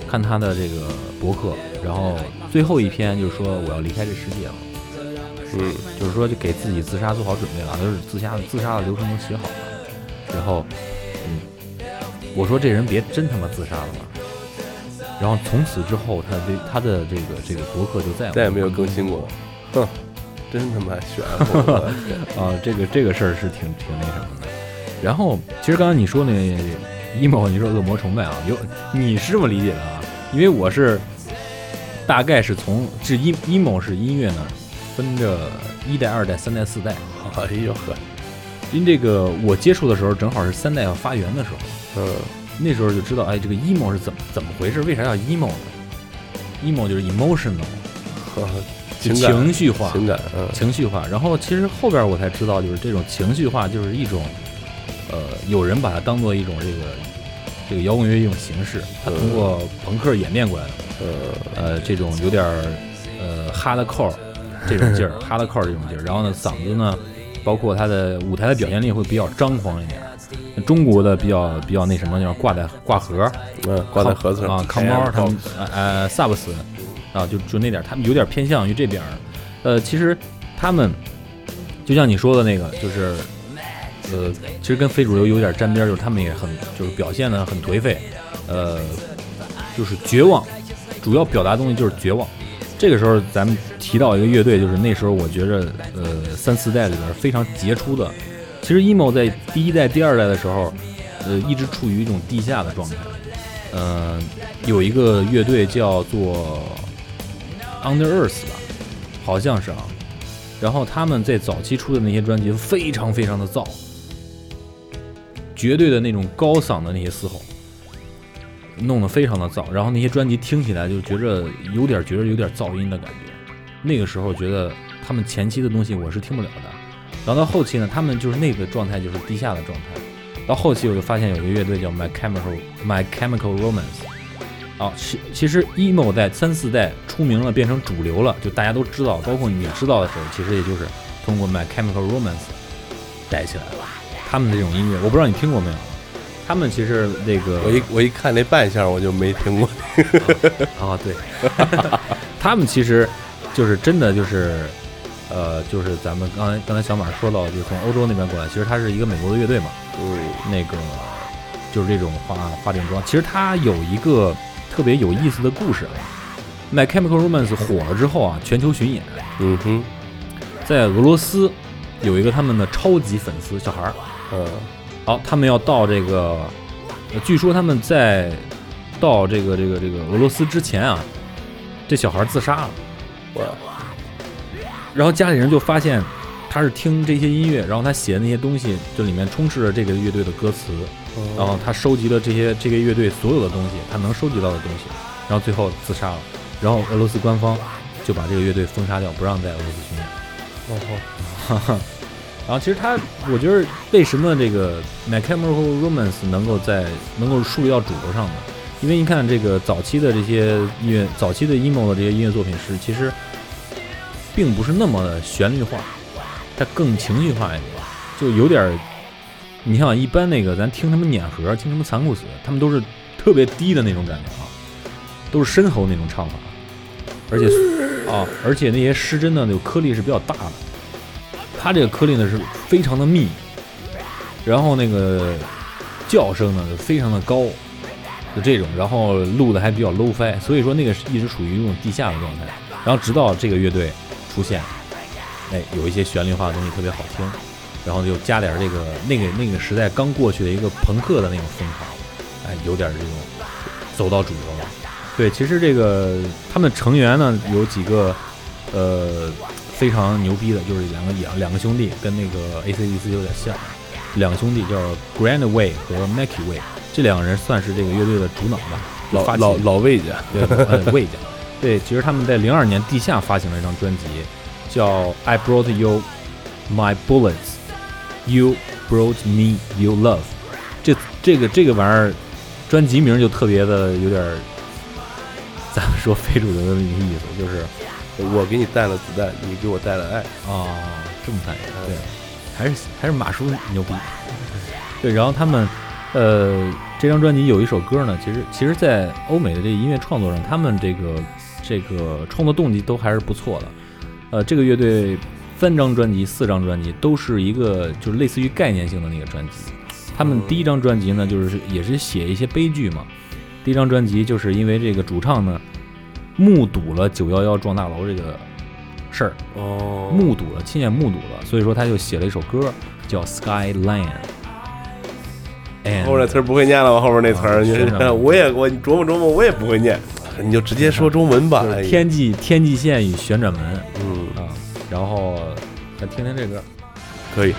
看他的这个博客，然后最后一篇就是说我要离开这世界了，嗯。就是说就给自己自杀做好准备了，就是自杀自杀的流程都写好了，然后，嗯，我说这人别真他妈自杀了吧。然后从此之后，他对他的这个这个博客就再也再也没有更新过，哼，真他妈玄乎！(laughs) 啊，这个这个事儿是挺挺那什么的。然后，其实刚才你说那 emo，你说恶魔崇拜啊，有你是这么理解的啊？因为我是大概是从这 e emo 是音乐呢，分着一代、二代、三代、四代。哎呦呵，因为这个我接触的时候，正好是三代要发源的时候，嗯那时候就知道，哎，这个 emo 是怎么怎么回事？为啥叫 emo 呢？emo 就是 emotional，呵，就情感情绪化，情感，嗯情绪化。然后其实后边我才知道，就是这种情绪化就是一种，呃，有人把它当做一种这个这个摇滚乐一种形式，它通过朋克演变过来的。呃呃，这种有点儿呃 hardcore 这种劲儿，(laughs) hardcore 这种劲儿。然后呢，嗓子呢，包括他的舞台的表现力会比较张狂一点。中国的比较比较那什么，就是挂在挂盒儿嗯，挂在盒子上啊，康猫他们呃呃萨布斯啊，就就那点，他们有点偏向于这边儿。呃，其实他们就像你说的那个，就是呃，其实跟非主流有点沾边，就是他们也很就是表现的很颓废，呃，就是绝望，主要表达东西就是绝望。这个时候咱们提到一个乐队，就是那时候我觉着呃三四代里边非常杰出的。其实 emo 在第一代、第二代的时候，呃，一直处于一种地下的状态。呃，有一个乐队叫做 Under Earth 吧，好像是啊。然后他们在早期出的那些专辑非常非常的燥，绝对的那种高嗓的那些嘶吼，弄得非常的燥。然后那些专辑听起来就觉着有点觉着有点噪音的感觉。那个时候觉得他们前期的东西我是听不了的。然后到后期呢，他们就是那个状态，就是地下的状态。到后期我就发现有个乐队叫 My Chemical My Chemical Romance，啊，其其实 emo 在三四代出名了，变成主流了，就大家都知道，包括你知道的时候，其实也就是通过 My Chemical Romance 带起来了。他们的这种音乐，我不知道你听过没有？他们其实那个我一我一看那扮相，我就没听过。(laughs) 啊，对，(laughs) 他们其实就是真的就是，呃，就是咱们刚才刚才小马说到，就是从欧洲那边过来，其实他是一个美国的乐队嘛，嗯那个就是这种化化定妆。其实它有一个特别有意思的故事啊。My Chemical Romance 火了之后啊，全球巡演，嗯哼，在俄罗斯有一个他们的超级粉丝小孩儿，呃好，他们要到这个，呃据说他们在到这个这个这个俄罗斯之前啊，这小孩自杀了。我然后家里人就发现他是听这些音乐，然后他写的那些东西，这里面充斥着这个乐队的歌词，然后他收集了这些这个乐队所有的东西，他能收集到的东西，然后最后自杀了。然后俄罗斯官方就把这个乐队封杀掉，不让在俄罗斯巡演。哦 (laughs) 然后其实他，我觉得为什么这个《My Chemical Romance》能够在能够树立到主流上呢？因为你看这个早期的这些音乐，早期的 emo 的这些音乐作品是其实并不是那么的旋律化，它更情绪化一点，就有点儿。你像一般那个咱听他们碾核，听他们残酷死，他们都是特别低的那种感觉啊，都是深喉那种唱法，而且啊，而且那些失真的那个颗粒是比较大的。它这个颗粒呢是非常的密，然后那个叫声呢就非常的高，就这种，然后录的还比较 low fi，所以说那个是一直处于一种地下的状态。然后直到这个乐队出现，哎，有一些旋律化的东西特别好听，然后又加点这个那个那个时代刚过去的一个朋克的那种风潮，哎，有点这种走到主流了。对，其实这个他们成员呢有几个，呃。非常牛逼的，就是两个两两个兄弟，跟那个 AC/DC 有点像。两兄弟叫 Grand Way 和 Mackie Way，这两个人算是这个乐队的主脑吧，老老老魏家，对呃魏家。对，其实他们在零二年地下发行了一张专辑，叫《I Brought You My Bullets, You Brought Me Your Love》。这这个这个玩意儿，专辑名就特别的有点儿，咱们说非主流的那个意思，就是我给你带了子弹，你给我带了爱。哦，这么看对，还是还是马叔牛逼。对，然后他们，呃，这张专辑有一首歌呢，其实其实，在欧美的这个音乐创作上，他们这个这个创作动机都还是不错的。呃，这个乐队三张专辑、四张专辑都是一个就是类似于概念性的那个专辑。他们第一张专辑呢，就是也是写一些悲剧嘛。第一张专辑就是因为这个主唱呢，目睹了九幺幺撞大楼这个事儿，哦目睹了，亲眼目睹了，所以说他就写了一首歌叫《Skyline》。哎，后面那词儿不会念了吧？后面那词儿，你啊是 (laughs) 我也我琢磨琢磨，我也不会念，你就直接说中文吧。哎天际天际线与旋转门嗯，啊，然后再听听这歌。可以。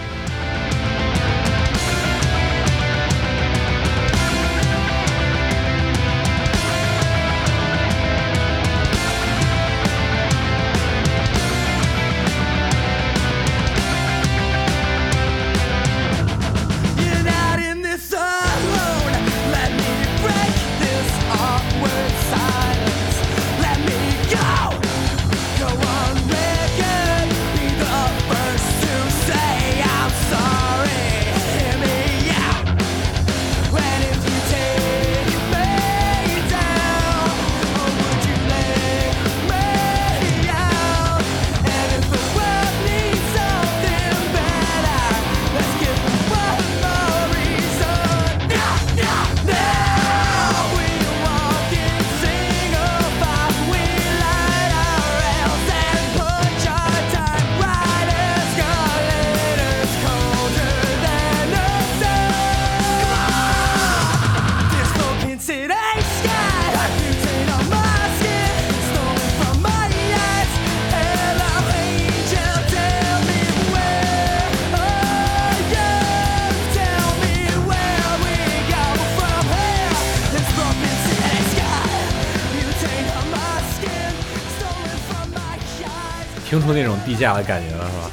下的感觉了，是吧？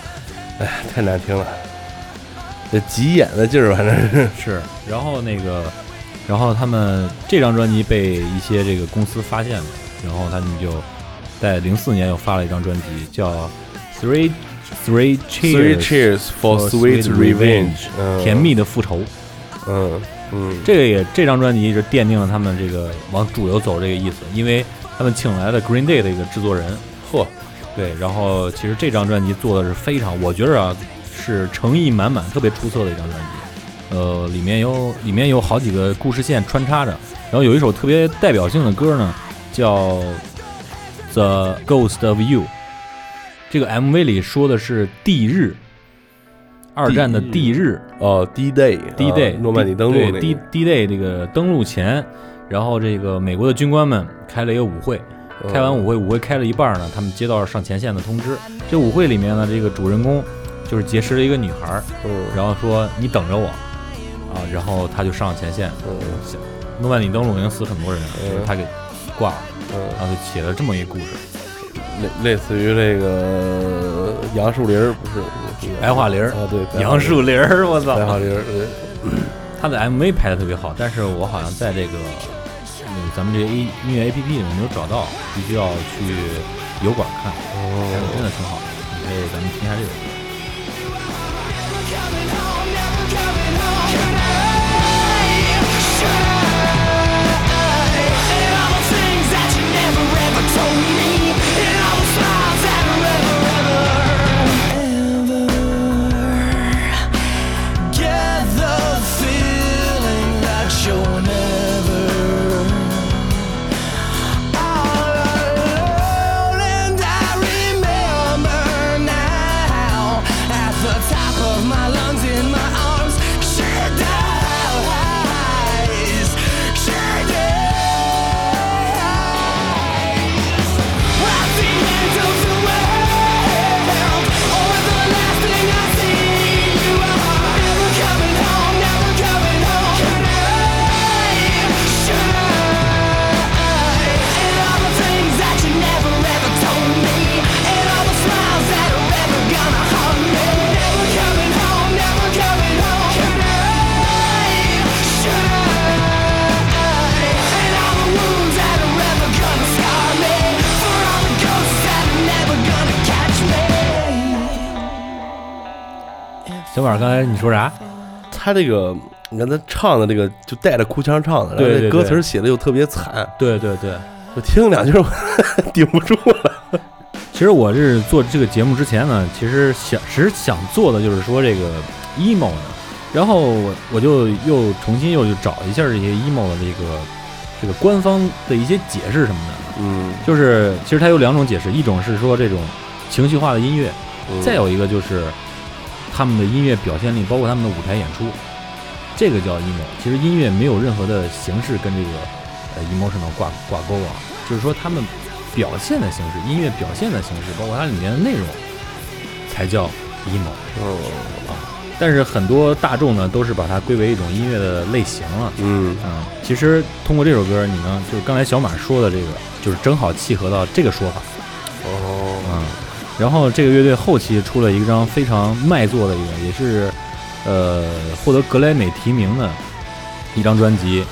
哎，太难听了，这急眼的劲儿，反正是。(laughs) 是。然后那个，然后他们这张专辑被一些这个公司发现了，然后他们就在零四年又发了一张专辑，叫《Three Three Three Cheers cheers for sweet revenge，嗯甜蜜的复仇。嗯嗯，这个也这张专辑是奠定了他们这个往主流走这个意思，因为他们请来了 Green Day 的一个制作人，嚯，对，然后其实这张专辑做的是非常，我觉着啊是诚意满满、特别出色的一张专辑。呃，里面有里面有好几个故事线穿插着，然后有一首特别代表性的歌呢，叫《The Ghost of You》。这个 MV 里说的是地日，二战的地日，哦，D Day D Day 诺曼底登陆那 D 个 D Day 这个登陆前，然后这个美国的军官们开了一个舞会，嗯开完舞会，舞会开了一半呢，他们接到上前线的通知。这舞会里面呢，这个主人公就是结识了一个女孩然后说你等着我啊，然后他就上了前线。嗯诺曼底登陆已经死很多人，嗯就是他给挂了，嗯，然后就写了这么一故事。类类似于这个杨树林儿不是白桦林儿啊，对，杨树林儿，我操！白桦林他的 MV 拍的特别好，但是我好像在这个咱们这个 A 音乐 APP 里面没有找到，必须要去油管看，真的挺好的。你可以咱们听一下这首歌。刚才你说啥？他这个你看他唱的这个就带着哭腔唱的，然后歌词写的又特别惨，对对对，我听两句 (laughs) 我顶不住了。其实我是做这个节目之前呢，其实想只是想做的就是说这个 emo 呢，然后我我就又重新又去找一下这些 emo 的这个这个官方的一些解释什么的，嗯，就是其实它有两种解释，一种是说这种情绪化的音乐，嗯。再有一个就是他们的音乐表现力，包括他们的舞台演出，这个叫 emo。其实音乐没有任何的形式跟这个呃 emotional 挂挂钩啊，就是说他们表现的形式，音乐表现的形式，包括它里面的内容，才叫 emo。哦啊，但是很多大众呢，都是把它归为一种音乐的类型了。嗯嗯，其实通过这首歌，你能就是刚才小马说的这个，就是正好契合到这个说法。哦，嗯，然后这个乐队后期出了一张非常卖座的一个，也是呃获得格莱美提名的一张专辑，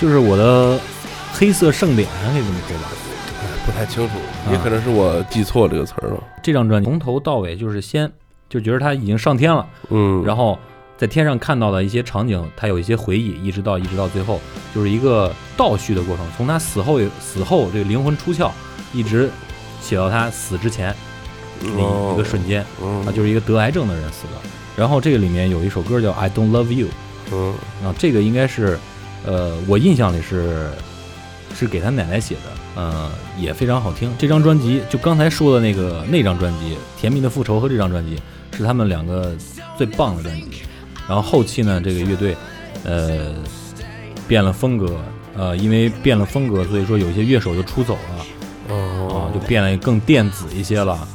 就是我的黑色盛典，可以这么说吧。不太清楚，啊。也可能是我记错这个词儿了。这张专辑。从头到尾就是先就觉得他已经上天了，嗯，然后在天上看到的一些场景，他有一些回忆，一直到一直到最后，就是一个倒叙的过程，从他死后死后这个灵魂出窍，一直写到他死之前那一个瞬间。嗯啊，就是一个得癌症的人死的。然后这个里面有一首歌叫《I Don't Love You》嗯啊，这个应该是，呃，我印象里是是给他奶奶写的，呃，也非常好听。这张专辑就刚才说的那个那张专辑《甜蜜的复仇》和这张专辑是他们两个最棒的专辑。然后后期呢，这个乐队呃变了风格，呃，因为变了风格，所以说有一些乐手就出走了。啊哦，，就变得更电子一些了，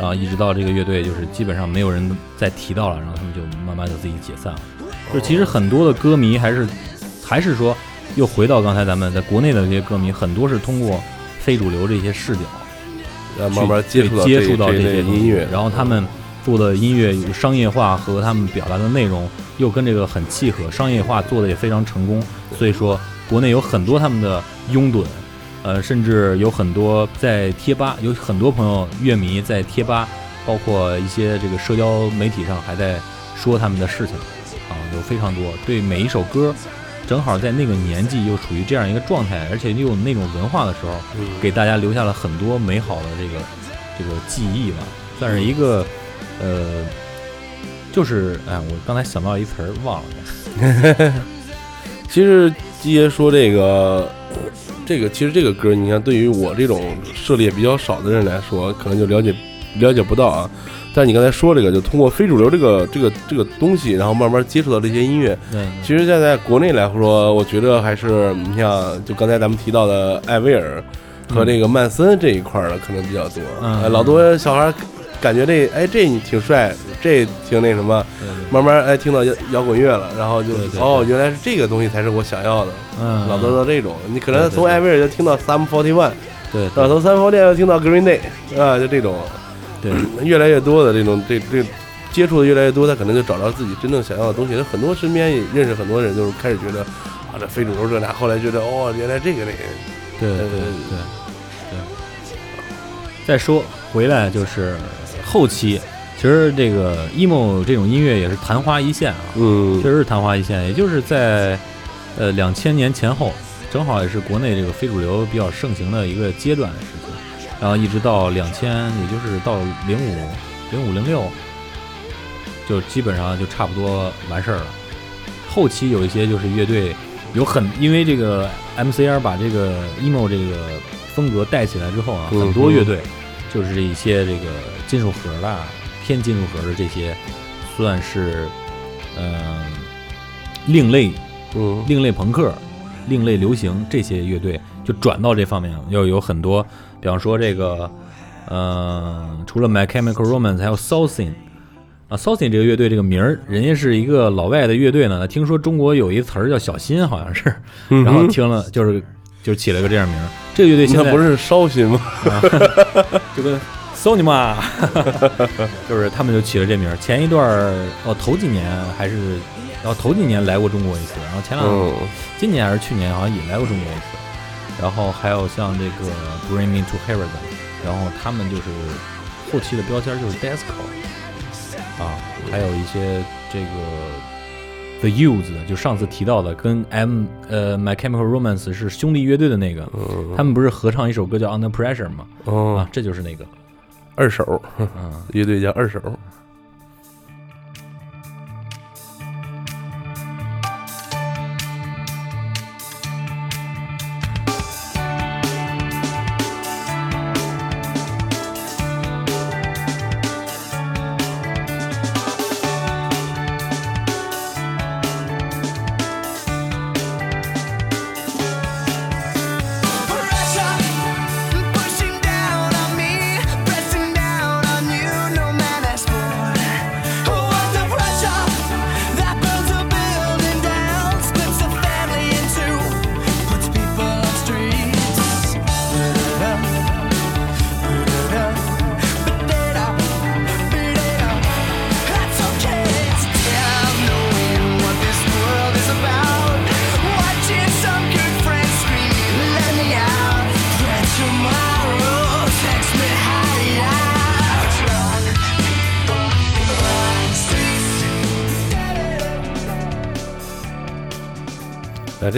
啊，一直到这个乐队就是基本上没有人再提到了，然后他们就慢慢的自己解散了。就是其实很多的歌迷还是还是说，又回到刚才咱们在国内的这些歌迷，很多是通过非主流这些视角慢慢接触接触到这些音乐，然后他们做的音乐有商业化和他们表达的内容又跟这个很契合，商业化做的也非常成功，所以说国内有很多他们的拥趸，呃，甚至有很多在贴吧，有很多朋友乐迷在贴吧，包括一些这个社交媒体上还在说他们的事情，啊，有非常多。对每一首歌，正好在那个年纪又处于这样一个状态，而且又有那种文化的时候，嗯给大家留下了很多美好的这个这个记忆吧，算是一个呃，就是哎，我刚才想到一词儿忘了，(laughs) 其实基爷说这个，这个其实这个歌，你看对于我这种涉猎比较少的人来说，可能就了解了解不到啊。但你刚才说这个，就通过非主流这个这个这个东西，然后慢慢接触到这些音乐。对，其实现在国内来说，我觉得还是你像就刚才咱们提到的艾薇儿和这个曼森这一块儿的可能比较多。嗯呃老多小孩儿感觉这哎这你挺帅，这挺那什么，慢慢哎听到摇摇滚乐了，然后就哦原来是这个东西才是我想要的。嗯，老得到这种，你可能从艾薇儿就听到 Some Forty One，对啊，从 Some Forty One 又听到 Green Day，啊，就这种，对 (clears throat) 越来越多的这种这这接触的越来越多，他可能就找到自己真正想要的东西。他很多身边也认识很多人，就是开始觉得啊，这非主流这那，后来觉得哦，原来这个那个，对对对对对。再说回来就是后期，其实这个 emo 这种音乐也是昙花一现啊，嗯。确实是昙花一现，也就是在呃两千年前后，正好也是国内这个非主流比较盛行的一个阶段的时期，然后一直到两千，也就是到零五、零五零六，就基本上就差不多完事儿了。后期有一些就是乐队有很因为这个 MCR 把这个 emo 这个风格带起来之后啊，嗯很多乐队就是一些这个金属核的、偏金属盒的这些，算是嗯、另类嗯另类朋克、另类流行这些乐队就转到这方面了，要有很多，比方说这个，呃，除了 My Chemical Romance，还有 Soulsin 啊，Soulsin 这个乐队这个名儿，人家是一个老外的乐队呢。听说中国有一词儿叫小新，好像是，(laughs) 然后听了就是就起了个这样名儿。这个乐队现在不是烧心吗？(laughs) (laughs) 就跟 Sony 嘛，(laughs) 就是他们就起了这名儿。前一段儿哦，头几年还是，然后头几年来过中国一次，然后前两、嗯今年还是去年好像也来过中国一次。然后还有像这个 Bring Me to Heaven，然后他们就是后期的标签就是 Disco，啊，还有一些这个 The Used，就上次提到的，跟 M 呃 My Chemical Romance 是兄弟乐队的那个，嗯，他们不是合唱一首歌叫 Under Pressure 吗？哦啊，，这就是那个，二手，嗯。乐队叫二手。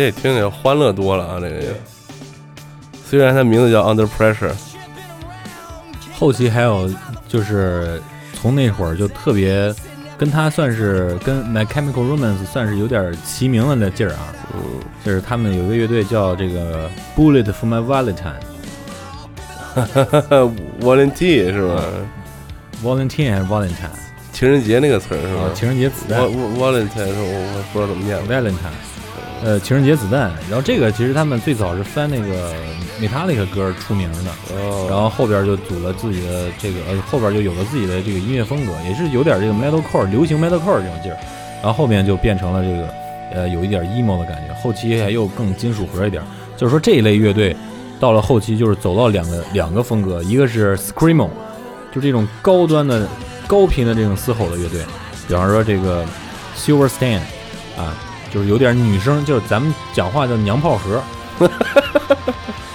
也听着欢乐多了啊！这个，虽然它名字叫 Under Pressure，后期还有就是从那会儿就特别跟他算是跟 My Chemical Romance 算是有点齐名了的劲儿啊。嗯，就是他们有一个乐队叫这个 Bullet for My Valentine。Valentine 是吧？Valentine 还是 Valentine？情人节那个词儿是啊，吧？情人节子弹 Val- Val- Valentine 是我我不知道怎么念。Valentine，呃，情人节子弹。然后这个其实他们最早是翻那个 Metallica 歌出名的，哦，然后后边就组了自己的这个，呃，后边就有了自己的这个音乐风格，也是有点这个 metalcore 流行 metalcore 这种劲儿。然后后面就变成了这个，呃，有一点 emo 的感觉，后期还又更金属核一点。就是说这一类乐队到了后期就是走到两个两个风格，一个是 screamo，就这种高端的高频的这种嘶吼的乐队，比方说这个 Silverstein 啊，就是有点女生，就是咱们讲话叫娘炮核，(laughs)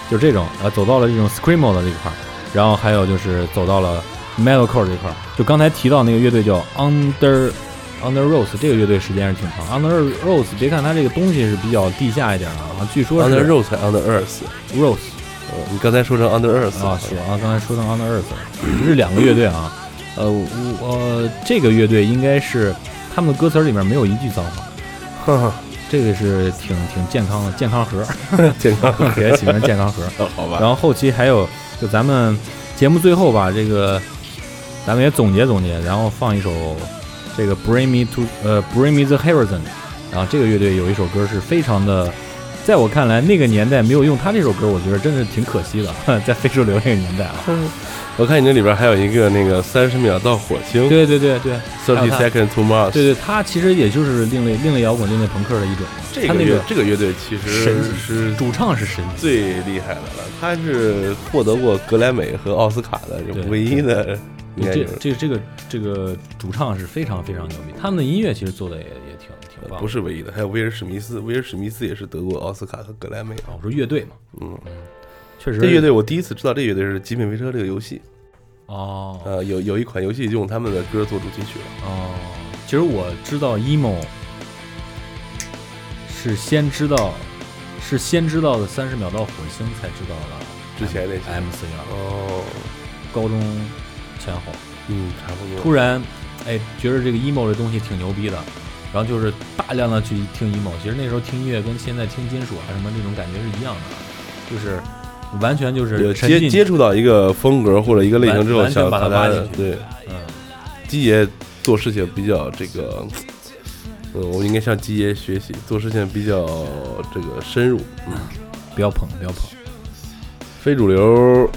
就这种啊，走到了这种 screamo 的这一块儿，然后还有就是走到了 metalcore 这块儿。就刚才提到那个乐队叫 Under Under Rose，这个乐队时间是挺长。Under Rose，别看它这个东西是比较地下一点的啊，据说 Under Rose 才 Under Earth，Rose 呃你刚才说成 Under Earth 啊，是啊，刚才说成 Under Earth，是两个乐队啊。呃，我呃，这个乐队应该是他们的歌词里面没有一句脏话，哈哈，这个是挺挺健康的健康盒，健康，给它起名健康盒。(laughs) (laughs) 好吧。然后后期还有，就咱们节目最后吧，这个咱们也总结总结，然后放一首这个 Bring Me to 呃 Bring Me the Horizon，然后这个乐队有一首歌是非常的，在我看来那个年代没有用他这首歌，我觉得真是挺可惜的，(laughs) 在非主流那个年代啊。我看你那里边还有一个那个三十秒到火星。对对对对，Thirty Second to Mars，对对，他其实也就是另类另类摇滚、另类朋克的一种。这个乐他那个这个乐队其实神是主唱是神，最厉害的了，他是获得过格莱美和奥斯卡的对唯一的，这这这个这个主唱是非常非常牛逼，他们的音乐其实做的也也挺不是唯一的，还有威尔史密斯，威尔史密斯也是得过奥斯卡和格莱美。啊，我说乐队嘛，嗯，确实。这乐队我第一次知道这乐队是《极品飞车》这个游戏，哦。呃，有有一款游戏用他们的歌做主题曲。了。哦，其实我知道 emo 是先知道是先知道的三十秒到火星才知道的之前那些。MC 啊，哦，高中前后，嗯，差不多。突然哎觉得这个 emo 这东西挺牛逼的。然后就是大量的去听 emo，其实那时候听音乐跟现在听金属啊什么那种感觉是一样的，就是完全就是有接接触到一个风格或者一个类型之后，完完全把它挖进去对嗯。基爷做事情比较这个，嗯，我应该向基爷学习，做事情比较这个深入。嗯，不要捧不要捧，非主流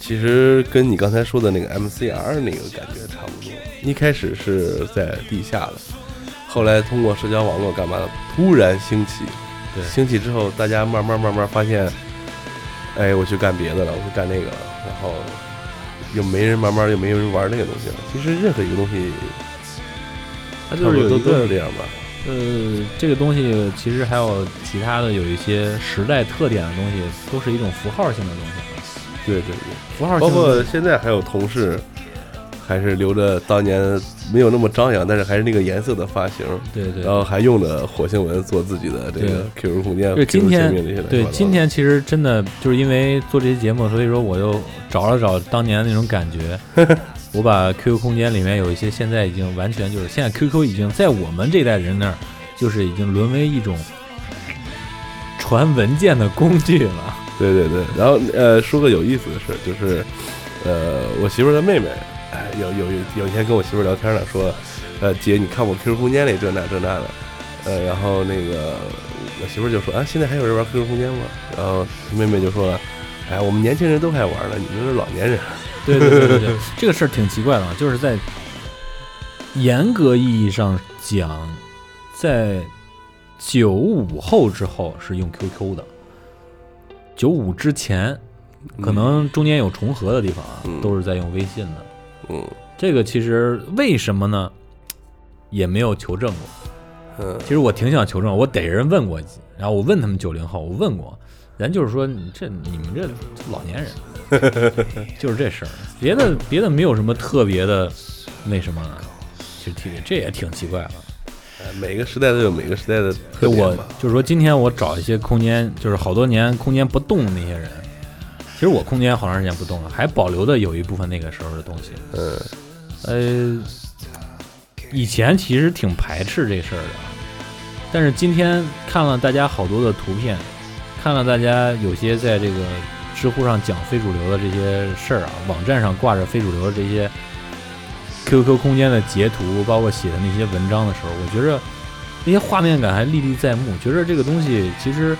其实跟你刚才说的那个 MCR 那个感觉差不多，一开始是在地下的，后来通过社交网络干嘛的，突然兴起。对兴起之后，大家慢慢慢慢发现，哎，我去干别的了，我去干那个了，然后又没人慢慢又没有人玩那个东西了。其实任何一个东西，它差就是都都是个这样吧。呃，这个东西其实还有其他的有一些时代特点的东西，都是一种符号性的东西。对对对，符号性包括的东西现在还有同事，还是留着当年没有那么张扬，但是还是那个颜色的发型，对对然后还用的火星文做自己的这个 QQ 空间、对今天对，今天其实真的就是因为做这些节目，所以说我又找了找当年那种感觉。(laughs) 我把 QQ 空间里面有一些现在已经完全就是现在 QQ 已经在我们这代人那儿，就是已经沦为一种传文件的工具了。对对对，然后呃，说个有意思的事，就是呃，我媳妇儿的妹妹，哎，有有有有一天跟我媳妇聊天呢，说，呃，姐，你看我 QQ 空间里这那这那的，呃，然后那个我媳妇就说啊，现在还有人玩 QQ 空间吗？然后妹妹就说了，哎，我们年轻人都还玩呢，你们是老年人。(laughs) 对对对对对，这个事儿挺奇怪的，啊，就是在严格意义上讲，在九五后之后是用 QQ 的，九五之前可能中间有重合的地方啊，嗯都是在用微信的。嗯这个其实为什么呢？也没有求证过。嗯其实我挺想求证，我逮人问过，然后我问他们九零后，我问过，咱就是说你这你们这老年人，(laughs) 就是这事儿，别的别的没有什么特别的那什么，其实挺这也挺奇怪的。哎每个时代都有每个时代的特点吧。就是说，今天我找一些空间，就是好多年空间不动的那些人，其实我空间好长时间不动了，还保留的有一部分那个时候的东西。嗯呃，以前其实挺排斥这事儿的，但是今天看了大家好多的图片，看了大家有些在这个知乎上讲非主流的这些事儿啊，网站上挂着非主流的这些 QQ 空间的截图，包括写的那些文章的时候，我觉着那些画面感还历历在目，觉着这个东西其实。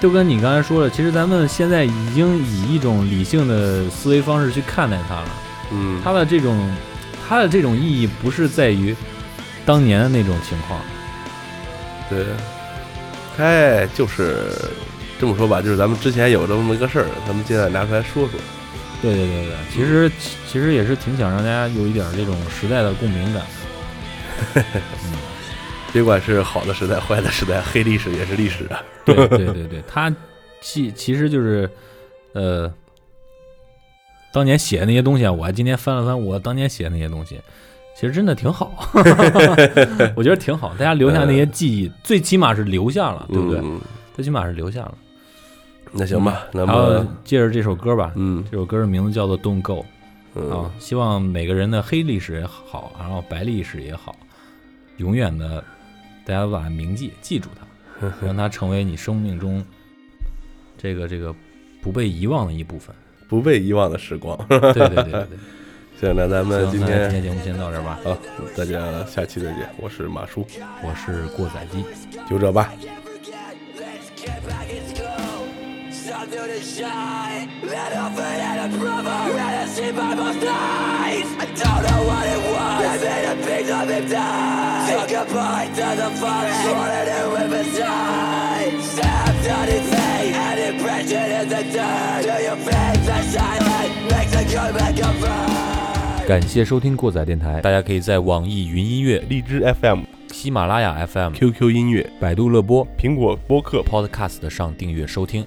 就跟你刚才说的，其实咱们现在已经以一种理性的思维方式去看待它了。嗯，它的这种它的这种意义不是在于当年的那种情况，对，哎，就是这么说吧，就是咱们之前有这么一个事儿，咱们现在拿出来说说。对对对对，其实其其实也是挺想让大家有一点这种时代的共鸣感。(laughs) 别管是好的时代、坏的时代，黑历史也是历史啊。对对对对，他其其实就是呃，当年写的那些东西啊，我还今天翻了翻我当年写的那些东西，其实真的挺好 (laughs) (laughs) 我觉得挺好，大家留下那些记忆，最起码是留下了，对不对？嗯最起码是留下了。那行吧，那么，接着这首歌吧，嗯这首歌的名字叫做《Don't Go》。嗯啊，希望每个人的黑历史也好，然后白历史也好，永远的大家把它铭记，记住它，让它成为你生命中这个这个不被遗忘的一部分。不被遗忘的时光。对对对对对。(laughs) 行，那咱们今天今天节目先到这儿吧。好，大家下期再见。我是马叔，我是过载机。就这吧。Something to shine. Let off it and a brother. Let us see by both sides. I don't know what it was. I made a piece of him die. Took a bite to the forest. Wanted to live inside. Stabbed on his face. An impression in the dirt. Do you feel the silence? Makes a good man come from. 感谢收听过载电台，大家可以在网易云音乐、荔枝 FM、喜马拉雅 FM、QQ 音乐、百度乐播、苹果播客，Podcast 上订阅收听。